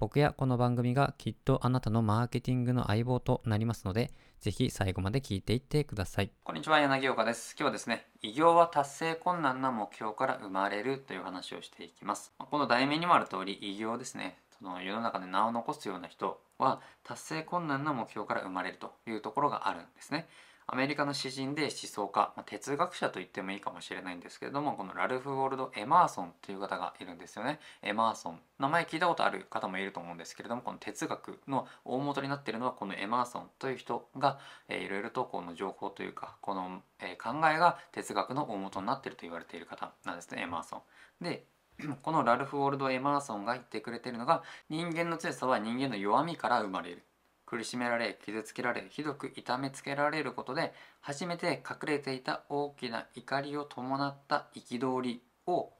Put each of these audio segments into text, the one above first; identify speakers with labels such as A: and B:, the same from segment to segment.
A: 僕やこの番組がきっとあなたのマーケティングの相棒となりますので、ぜひ最後まで聞いていってください。
B: こんにちは、柳岡です。今日はですね、偉業は達成困難な目標から生まれるという話をしていきます。この題名にもある通り、偉業ですね、その世の中で名を残すような人は達成困難な目標から生まれるというところがあるんですね。アメリカの詩人で思想家、まあ、哲学者と言ってもいいかもしれないんですけれどもこのラルフ・ウォルド・エマーソンという方がいるんですよね。エマーソン。名前聞いたことある方もいると思うんですけれどもこの哲学の大元になっているのはこのエマーソンという人が、えー、いろいろとこの情報というかこの、えー、考えが哲学の大元になっていると言われている方なんですねエマーソン。でこのラルフ・ウォルド・エマーソンが言ってくれているのが人間の強さは人間の弱みから生まれる。苦しめられ傷つけられひどく痛めつけられることで初めて隠れていた大きな怒りを伴った憤りを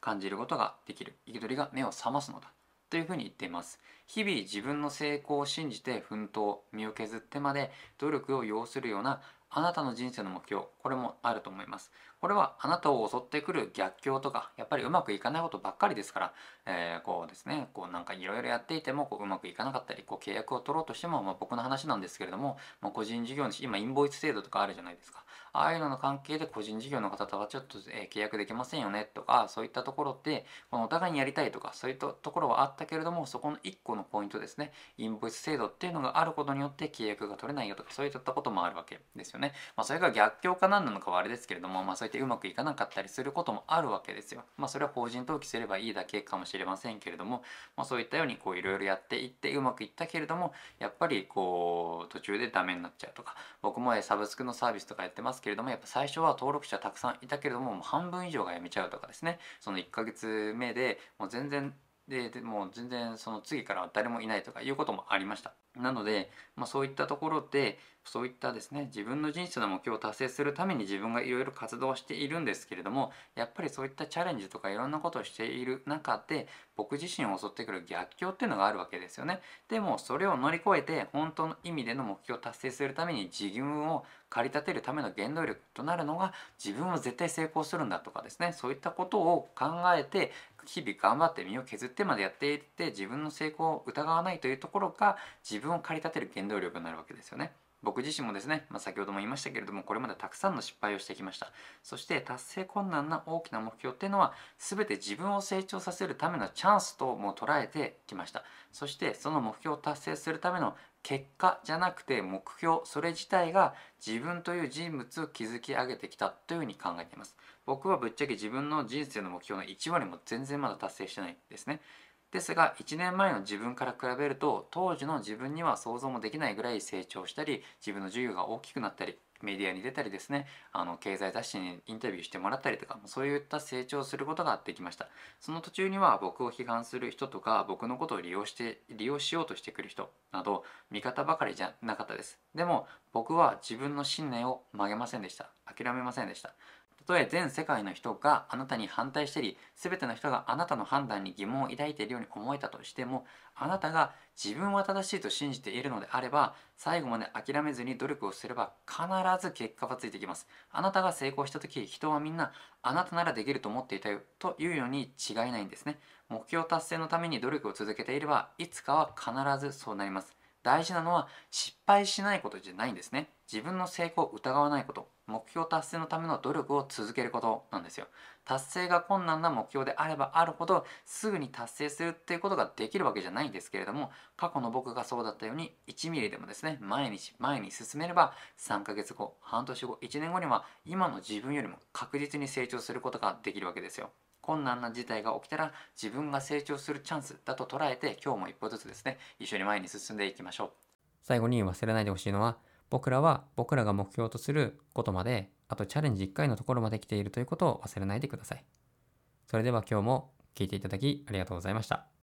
B: 感じることができる。憤りが目を覚ますのだ。というふうに言っています。日々自分の成功を信じて奮闘身を削ってまで努力を要するようなあなたの人生の目標これもあると思います。これはあなたを襲ってくる逆境とかやっぱりうまくいかないことばっかりですから、えー、こうですねこうなんかいろいろやっていてもこううまくいかなかったりこう契約を取ろうとしても、まあ、僕の話なんですけれども、まあ、個人事業主今インボイス制度とかあるじゃないですか。ああいうのの関係で個人事業の方とはちょっと、えー、契約できませんよねとかそういったところってこのお互いにやりたいとかそういったところはあったけれどもそこの1個のポイントですね。インボイス制度っていうのがあることによって契約が取れないよとかそういったこともあるわけですよね。ね。まあ、それが逆境か何なのかはあれですけれども、まあ、そうやってうまくいかなかったりすることもあるわけですよ。まあ、それは法人登記すればいいだけかもしれませんけれども、まあ、そういったようにこういろいろやっていってうまくいったけれどもやっぱりこう途中でダメになっちゃうとか僕もサブスクのサービスとかやってますけれどもやっぱ最初は登録者たくさんいたけれどももう半分以上が辞めちゃうとかですね。その1ヶ月目でもう全然でもう全然その次からは誰もいないとかいうこともありました。なので、まあ、そういったところでそういったですね自分の人生の目標を達成するために自分がいろいろ活動しているんですけれどもやっぱりそういったチャレンジとかいろんなことをしている中で僕自身を襲ってくる逆境っていうのがあるわけですよね。でもそれを乗り越えて本当の意味での目標を達成するために自分を駆り立てるための原動力となるのが自分は絶対成功するんだとかですねそういったことを考えて日々頑張って身を削ってまでやっていって自分の成功を疑わないというところが自分分を駆り立てる原動力になるわけですよね。僕自身もですね、まあ、先ほども言いましたけれどもこれまでたくさんの失敗をしてきました。そして達成困難な大きな目標っていうのは全て自分を成長させるためのチャンスとも捉えてきました。そしてその目標を達成するための結果じゃなくて目標それ自体が自分という人物を築き上げてきたというふうに考えています。僕はぶっちゃけ自分の人生の目標の1割も全然まだ達成してないですね。ですが1年前の自分から比べると当時の自分には想像もできないぐらい成長したり自分の授業が大きくなったりメディアに出たりですね。あの経済雑誌にインタビューしてもらったりとかそういった成長することができました。その途中には僕を批判する人とか僕のことを利用して利用しようとしてくる人など味方ばかりじゃなかったです。でも僕は自分の信念を曲げませんでした。諦めませんでした。とえ全世界の人があなたに反対したり全ての人があなたの判断に疑問を抱いているように思えたとしてもあなたが自分は正しいと信じているのであれば最後まで諦めずに努力をすれば必ず結果がついてきます。あなたが成功した時人はみんなあなたならできると思っていたよというように違いないんですね。目標達成のために努力を続けていればいつかは必ずそうなります。大事なのは失敗しないことじゃないんですね。自分の成功を疑わないこと。目標達成のための努力を続けることなんですよ。達成が困難な目標であればあるほどすぐに達成するっていうことができるわけじゃないんですけれども過去の僕がそうだったように1ミリでもですね毎日前に進めれば3ヶ月後半年後1年後には今の自分よりも確実に成長することができるわけですよ。困難な事態が起きたら自分が成長するチャンスだと捉えて今日も一歩ずつですね一緒に前に進んでいきましょう。
A: 最後に忘れないでほしいのは僕らは僕らが目標とすることまで、あとチャレンジ1回のところまで来ているということを忘れないでください。それでは今日も聞いていただきありがとうございました。